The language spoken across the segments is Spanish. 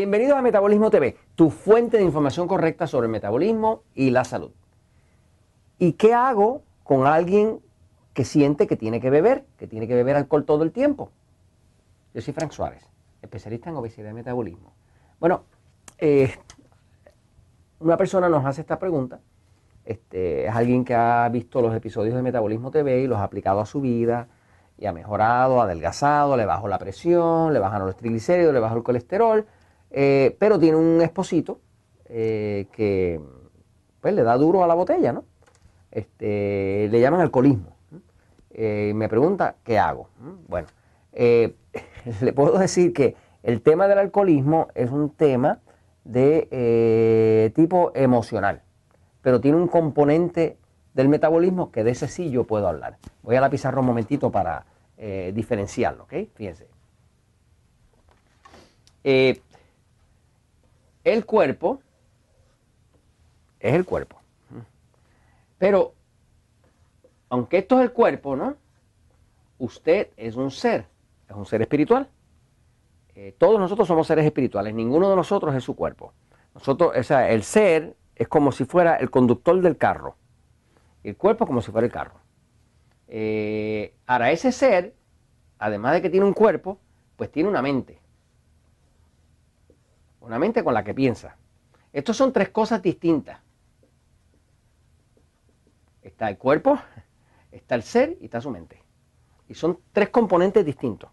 Bienvenidos a Metabolismo TV, tu fuente de información correcta sobre el metabolismo y la salud. ¿Y qué hago con alguien que siente que tiene que beber, que tiene que beber alcohol todo el tiempo? Yo soy Frank Suárez, especialista en obesidad y metabolismo. Bueno, eh, una persona nos hace esta pregunta. Este, es alguien que ha visto los episodios de Metabolismo TV y los ha aplicado a su vida y ha mejorado, ha adelgazado, le bajó la presión, le bajaron los triglicéridos, le bajó el colesterol, eh, pero tiene un esposito eh, que pues, le da duro a la botella, ¿no? Este, le llaman alcoholismo. Eh, me pregunta, ¿qué hago? Bueno, le puedo decir que el tema del alcoholismo es un tema de tipo emocional, pero tiene un componente del metabolismo que de ese sí yo puedo hablar. Voy a la pizarra un momentito para diferenciarlo, ¿ok? Fíjense. El cuerpo es el cuerpo. Pero, aunque esto es el cuerpo, ¿no? Usted es un ser, es un ser espiritual. Eh, todos nosotros somos seres espirituales, ninguno de nosotros es su cuerpo. Nosotros, o sea, el ser es como si fuera el conductor del carro. El cuerpo como si fuera el carro. Eh, ahora, ese ser, además de que tiene un cuerpo, pues tiene una mente una mente con la que piensa. Estos son tres cosas distintas. Está el cuerpo, está el ser y está su mente. Y son tres componentes distintos.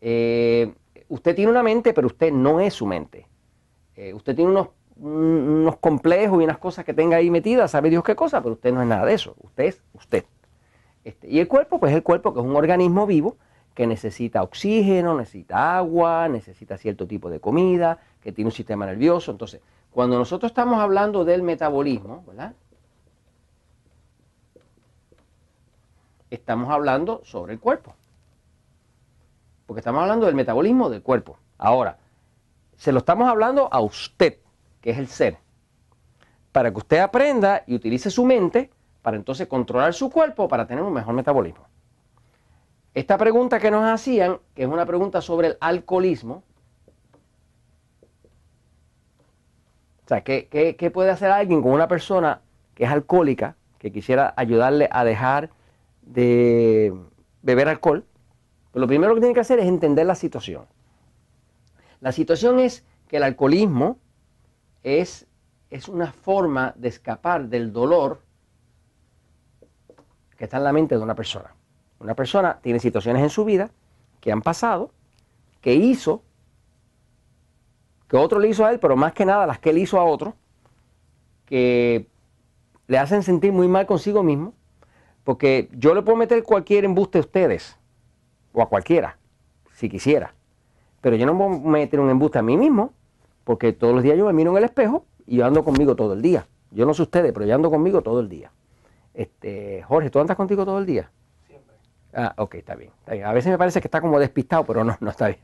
Eh, usted tiene una mente, pero usted no es su mente. Eh, usted tiene unos, unos, complejos y unas cosas que tenga ahí metidas, sabe Dios qué cosa, pero usted no es nada de eso. Usted es usted. Este, y el cuerpo, pues el cuerpo que es un organismo vivo que necesita oxígeno, necesita agua, necesita cierto tipo de comida, que tiene un sistema nervioso. Entonces, cuando nosotros estamos hablando del metabolismo, ¿verdad? Estamos hablando sobre el cuerpo. Porque estamos hablando del metabolismo del cuerpo. Ahora, se lo estamos hablando a usted, que es el ser, para que usted aprenda y utilice su mente para entonces controlar su cuerpo para tener un mejor metabolismo. Esta pregunta que nos hacían, que es una pregunta sobre el alcoholismo, o sea, ¿qué, puede hacer alguien con una persona que es alcohólica, que quisiera ayudarle a dejar de beber alcohol? Pues lo primero que tiene que hacer es entender la situación. La situación es que el alcoholismo es, es una forma de escapar del dolor que está en la mente de una persona. Una persona tiene situaciones en su vida que han pasado, que hizo, que otro le hizo a él, pero más que nada las que él hizo a otro, que le hacen sentir muy mal consigo mismo, porque yo le puedo meter cualquier embuste a ustedes, o a cualquiera, si quisiera, pero yo no puedo meter un embuste a mí mismo, porque todos los días yo me miro en el espejo y yo ando conmigo todo el día. Yo no sé ustedes, pero yo ando conmigo todo el día. Este, Jorge, ¿tú andas contigo todo el día? Ah, ok, está bien, A veces me parece que está como despistado, pero no, no está bien.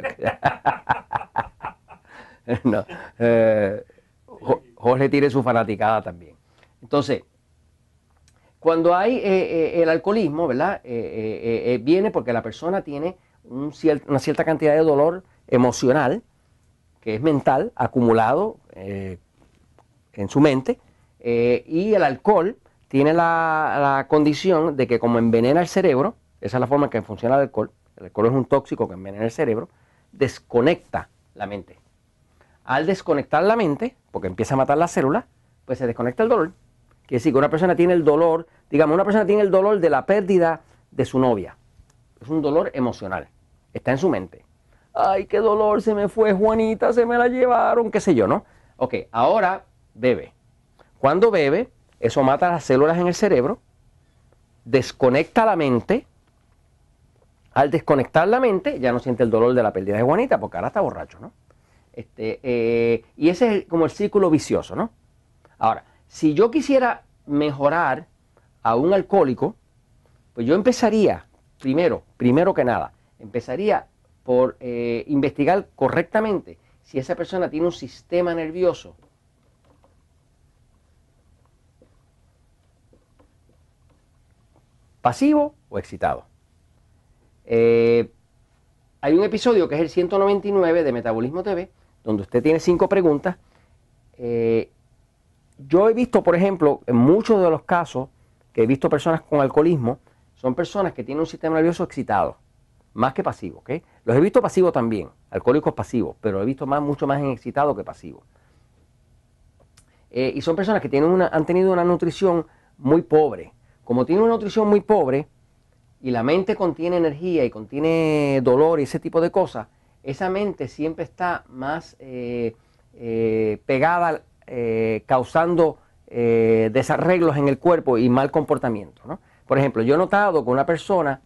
no. Eh, Jorge tiene su fanaticada también. Entonces, cuando hay eh, eh, el alcoholismo, ¿verdad? viene porque la persona tiene una cierta cantidad de dolor emocional, que es mental, acumulado en su mente, y el alcohol tiene la condición de que como envenena el cerebro, esa es la forma en que funciona el alcohol. El alcohol es un tóxico que envenena el cerebro, desconecta la mente. Al desconectar la mente, porque empieza a matar las células, pues se desconecta el dolor. Quiere decir que una persona tiene el dolor, digamos, una persona tiene el dolor de la pérdida de su novia. Es un dolor emocional. Está en su mente. Ay, qué dolor, se me fue Juanita, se me la llevaron, qué sé yo, ¿no? Ok, ahora bebe. Cuando bebe, eso mata las células en el cerebro, desconecta la mente, al desconectar la mente, ya no siente el dolor de la pérdida de Juanita, porque ahora está borracho, ¿no? Este, eh, y ese es como el círculo vicioso, ¿no? Ahora, si yo quisiera mejorar a un alcohólico, pues yo empezaría, primero, primero que nada, empezaría por eh, investigar correctamente si esa persona tiene un sistema nervioso pasivo o excitado. Eh, hay un episodio que es el 199 de Metabolismo TV, donde usted tiene cinco preguntas. Eh, yo he visto, por ejemplo, en muchos de los casos que he visto personas con alcoholismo, son personas que tienen un sistema nervioso excitado, más que pasivo. ¿ok? Los he visto pasivos también, alcohólicos pasivos, pero he visto más, mucho más en excitado que pasivo. Eh, y son personas que tienen una, han tenido una nutrición muy pobre. Como tienen una nutrición muy pobre y la mente contiene energía y contiene dolor y ese tipo de cosas, esa mente siempre está más eh, eh, pegada, causando desarreglos en el cuerpo y mal comportamiento. ¿no? Por ejemplo, yo he notado que una persona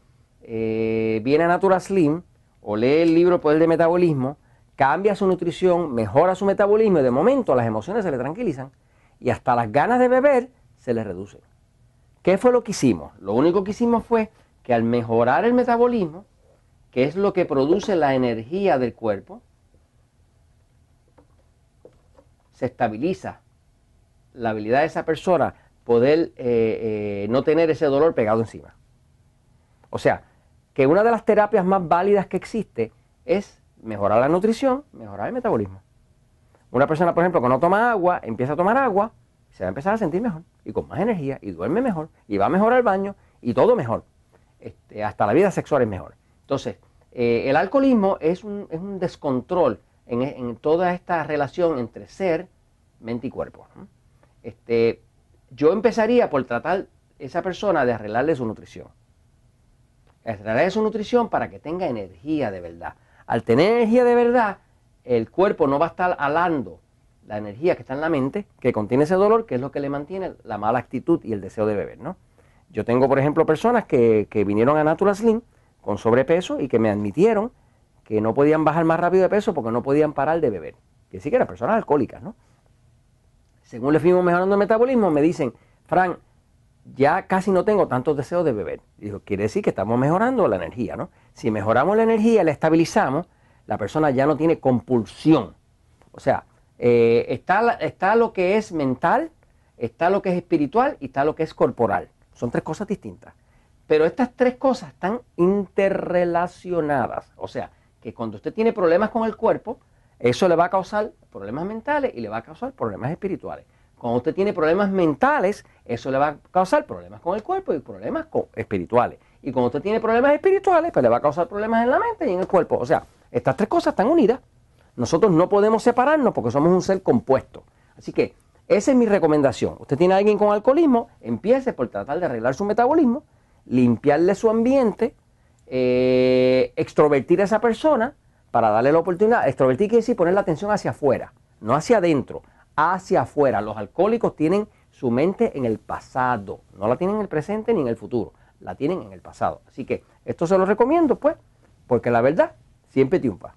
eh, viene a Natural Slim o lee el libro Poder de Metabolismo, cambia su nutrición, mejora su metabolismo y de momento las emociones se le tranquilizan y hasta las ganas de beber se le reducen. ¿Qué fue lo que hicimos? Lo único que hicimos fue que al mejorar el metabolismo, que es lo que produce la energía del cuerpo, se estabiliza la habilidad de esa persona poder eh, eh, no tener ese dolor pegado encima. O sea, que una de las terapias más válidas que existe es mejorar la nutrición, mejorar el metabolismo. Una persona, por ejemplo, que no toma agua, empieza a tomar agua, se va a empezar a sentir mejor y con más energía y duerme mejor y va mejor al baño y todo mejor. Este, hasta la vida sexual es mejor. Entonces, eh, el alcoholismo es un, descontrol en, toda esta relación entre ser, mente y cuerpo. Este, yo empezaría por tratar esa persona de arreglarle su nutrición. Arreglarle su nutrición para que tenga energía de verdad. Al tener energía de verdad, el cuerpo no va a estar alando la energía que está en la mente, que contiene ese dolor, que es lo que le mantiene la mala actitud y el deseo de beber, ¿no? Yo tengo, por ejemplo, personas que, vinieron a Natural Slim con sobrepeso y que me admitieron que no podían bajar más rápido de peso porque no podían parar de beber. Que sí que eran personas alcohólicas, ¿no? según le fuimos mejorando el metabolismo, me dicen, Fran, ya casi no tengo tantos deseos de beber. Dijo, quiere decir que estamos mejorando la energía, ¿no? Si mejoramos la energía, la estabilizamos, la persona ya no tiene compulsión. O sea, eh, está, está lo que es mental, está lo que es espiritual y está lo que es corporal. Son tres cosas distintas. Pero estas tres cosas están interrelacionadas. O sea, que cuando usted tiene problemas con el cuerpo, eso le va a causar problemas mentales y le va a causar problemas espirituales. Cuando usted tiene problemas mentales, eso le va a causar problemas con el cuerpo y problemas espirituales. Y cuando usted tiene problemas espirituales, pues le va a causar problemas en la mente y en el cuerpo. O sea, estas tres cosas están unidas. Nosotros no podemos separarnos porque somos un ser compuesto. Así que esa es mi recomendación. Usted tiene a alguien con alcoholismo, empiece por tratar de arreglar su metabolismo, limpiarle su ambiente, eh, extrovertir a esa persona para darle la oportunidad. Extrovertir quiere decir poner la atención hacia afuera, no hacia adentro, hacia afuera. Los alcohólicos tienen su mente en el pasado, no la tienen en el presente ni en el futuro, la tienen en el pasado. Así que esto se lo recomiendo, pues, porque la verdad siempre triunfa.